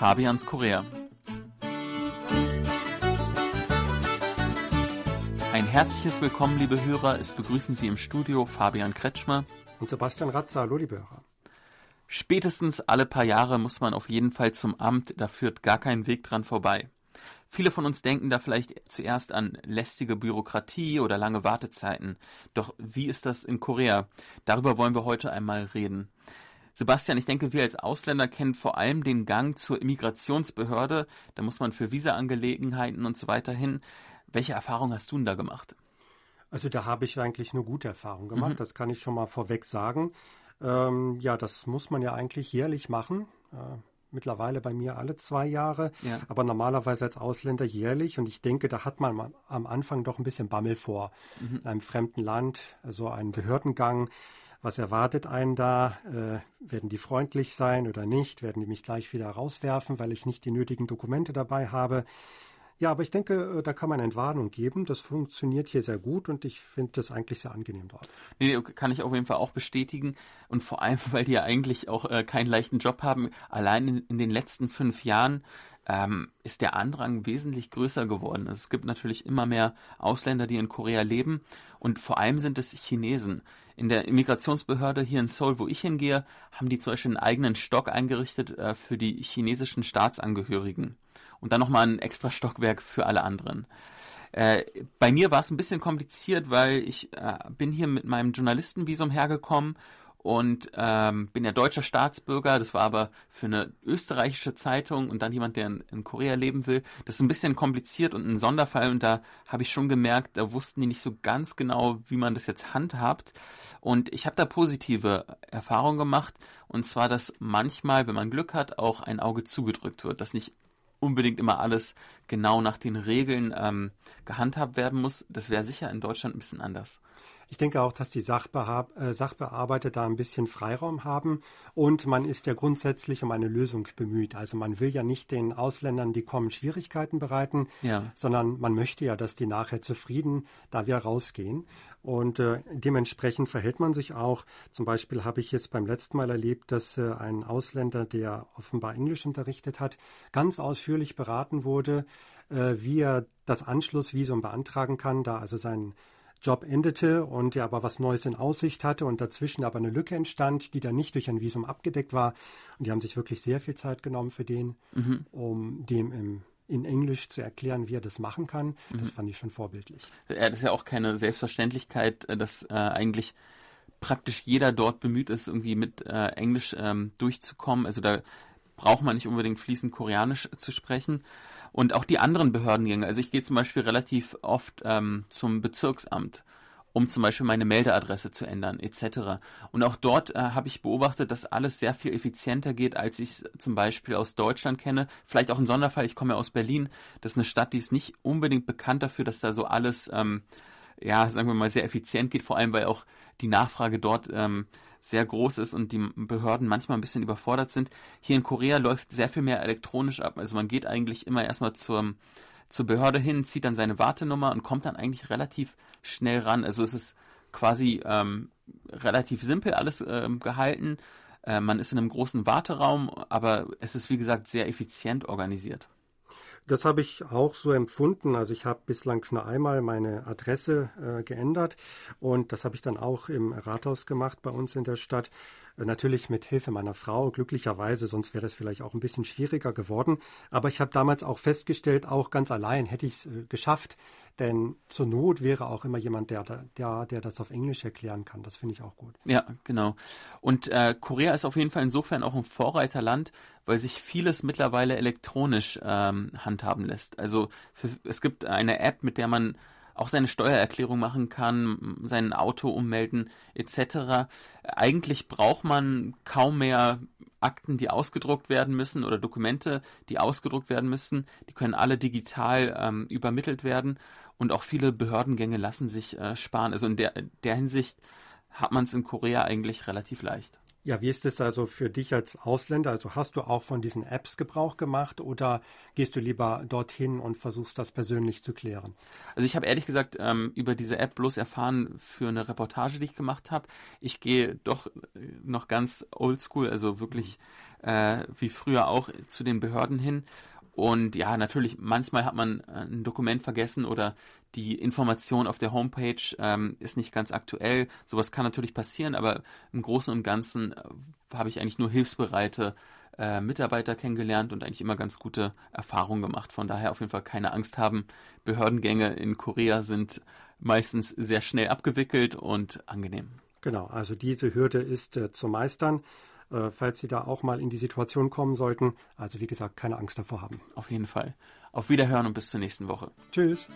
Fabians Korea. Ein herzliches Willkommen, liebe Hörer. Es begrüßen Sie im Studio Fabian Kretschmer und Sebastian Ratzer. Hallo, liebe Hörer. Spätestens alle paar Jahre muss man auf jeden Fall zum Amt, da führt gar kein Weg dran vorbei. Viele von uns denken da vielleicht zuerst an lästige Bürokratie oder lange Wartezeiten. Doch wie ist das in Korea? Darüber wollen wir heute einmal reden. Sebastian, ich denke, wir als Ausländer kennen vor allem den Gang zur Immigrationsbehörde. Da muss man für Visa-Angelegenheiten und so weiter hin. Welche Erfahrung hast du denn da gemacht? Also da habe ich eigentlich nur gute Erfahrungen gemacht, mhm. das kann ich schon mal vorweg sagen. Ähm, ja, das muss man ja eigentlich jährlich machen. Äh, mittlerweile bei mir alle zwei Jahre, ja. aber normalerweise als Ausländer jährlich. Und ich denke, da hat man am Anfang doch ein bisschen Bammel vor. Mhm. In einem fremden Land, so also einen Behördengang. Was erwartet einen da? Äh, werden die freundlich sein oder nicht? Werden die mich gleich wieder rauswerfen, weil ich nicht die nötigen Dokumente dabei habe? Ja, aber ich denke, äh, da kann man Entwarnung geben. Das funktioniert hier sehr gut und ich finde das eigentlich sehr angenehm dort. Nee, kann ich auf jeden Fall auch bestätigen. Und vor allem, weil die ja eigentlich auch äh, keinen leichten Job haben. Allein in, in den letzten fünf Jahren ähm, ist der Andrang wesentlich größer geworden. Also es gibt natürlich immer mehr Ausländer, die in Korea leben und vor allem sind es Chinesen. In der Immigrationsbehörde hier in Seoul, wo ich hingehe, haben die zum Beispiel einen eigenen Stock eingerichtet äh, für die chinesischen Staatsangehörigen und dann nochmal ein extra Stockwerk für alle anderen. Äh, bei mir war es ein bisschen kompliziert, weil ich äh, bin hier mit meinem Journalistenvisum hergekommen und ähm, bin ja deutscher Staatsbürger. Das war aber für eine österreichische Zeitung und dann jemand, der in, in, Korea leben will. Das ist ein bisschen kompliziert und ein Sonderfall und da habe ich schon gemerkt, da wussten die nicht so ganz genau, wie man das jetzt handhabt. Und ich habe da positive Erfahrungen gemacht und zwar, dass manchmal, wenn man Glück hat, auch ein Auge zugedrückt wird, dass nicht unbedingt immer alles genau nach den Regeln ähm, gehandhabt werden muss. Das wäre sicher in Deutschland ein bisschen anders. Ich denke auch, dass die äh, Sachbearbeiter da ein bisschen Freiraum haben und man ist ja grundsätzlich um eine Lösung bemüht. Also man will ja nicht den Ausländern, die kommen, Schwierigkeiten bereiten, ja. sondern man möchte ja, dass die nachher zufrieden da wieder rausgehen. Und äh, dementsprechend verhält man sich auch. Zum Beispiel habe ich jetzt beim letzten Mal erlebt, dass äh, ein Ausländer, der offenbar Englisch unterrichtet hat, ganz ausführlich beraten wurde, äh, wie er das Anschlussvisum beantragen kann, da also sein Job endete und er aber was Neues in Aussicht hatte und dazwischen aber eine Lücke entstand, die dann nicht durch ein Visum abgedeckt war. Und die haben sich wirklich sehr viel Zeit genommen für den, mhm. um dem im in Englisch zu erklären, wie er das machen kann. Das mhm. fand ich schon vorbildlich. Ja, das ist ja auch keine Selbstverständlichkeit, äh, dass äh, eigentlich praktisch jeder dort bemüht ist, irgendwie mit äh, Englisch ähm, durchzukommen. Also da braucht man nicht unbedingt fließend Koreanisch zu sprechen. Und auch die anderen Behördengänge. Also ich gehe zum Beispiel relativ oft ähm, zum Bezirksamt, um zum Beispiel meine Meldeadresse zu ändern, etc. Und auch dort äh, habe ich beobachtet, dass alles sehr viel effizienter geht, als ich es zum Beispiel aus Deutschland kenne. Vielleicht auch ein Sonderfall, ich komme ja aus Berlin. Das ist eine Stadt, die ist nicht unbedingt bekannt dafür, dass da so alles, ähm, ja, sagen wir mal, sehr effizient geht, vor allem weil auch die Nachfrage dort ähm, sehr groß ist und die Behörden manchmal ein bisschen überfordert sind. Hier in Korea läuft sehr viel mehr elektronisch ab. Also man geht eigentlich immer erstmal zur, zur Behörde hin, zieht dann seine Wartenummer und kommt dann eigentlich relativ schnell ran. Also es ist quasi ähm, relativ simpel alles ähm, gehalten. Äh, man ist in einem großen Warteraum, aber es ist wie gesagt sehr effizient organisiert. Das habe ich auch so empfunden. Also ich habe bislang nur einmal meine Adresse äh, geändert und das habe ich dann auch im Rathaus gemacht bei uns in der Stadt. Äh, natürlich mit Hilfe meiner Frau, glücklicherweise, sonst wäre das vielleicht auch ein bisschen schwieriger geworden. Aber ich habe damals auch festgestellt, auch ganz allein hätte ich es äh, geschafft, denn zur Not wäre auch immer jemand, der, der, der das auf Englisch erklären kann. Das finde ich auch gut. Ja, genau. Und äh, Korea ist auf jeden Fall insofern auch ein Vorreiterland, weil sich vieles mittlerweile elektronisch ähm, handhaben lässt. Also für, es gibt eine App, mit der man auch seine Steuererklärung machen kann, sein Auto ummelden etc. Eigentlich braucht man kaum mehr Akten, die ausgedruckt werden müssen oder Dokumente, die ausgedruckt werden müssen. Die können alle digital ähm, übermittelt werden und auch viele Behördengänge lassen sich äh, sparen. Also in der, der Hinsicht hat man es in Korea eigentlich relativ leicht. Ja, wie ist es also für dich als Ausländer? Also hast du auch von diesen Apps Gebrauch gemacht oder gehst du lieber dorthin und versuchst das persönlich zu klären? Also ich habe ehrlich gesagt ähm, über diese App bloß erfahren für eine Reportage, die ich gemacht habe. Ich gehe doch äh, noch ganz oldschool, also wirklich äh, wie früher auch zu den Behörden hin und ja, natürlich, manchmal hat man äh, ein Dokument vergessen oder die Information auf der Homepage ähm, ist nicht ganz aktuell. Sowas kann natürlich passieren, aber im Großen und Ganzen äh, habe ich eigentlich nur hilfsbereite äh, Mitarbeiter kennengelernt und eigentlich immer ganz gute Erfahrungen gemacht. Von daher auf jeden Fall keine Angst haben. Behördengänge in Korea sind meistens sehr schnell abgewickelt und angenehm. Genau, also diese Hürde ist äh, zu meistern äh, falls Sie da auch mal in die Situation kommen sollten. Also wie gesagt, keine Angst davor haben. Auf jeden Fall. Auf Wiederhören und bis zur nächsten Woche. Tschüss.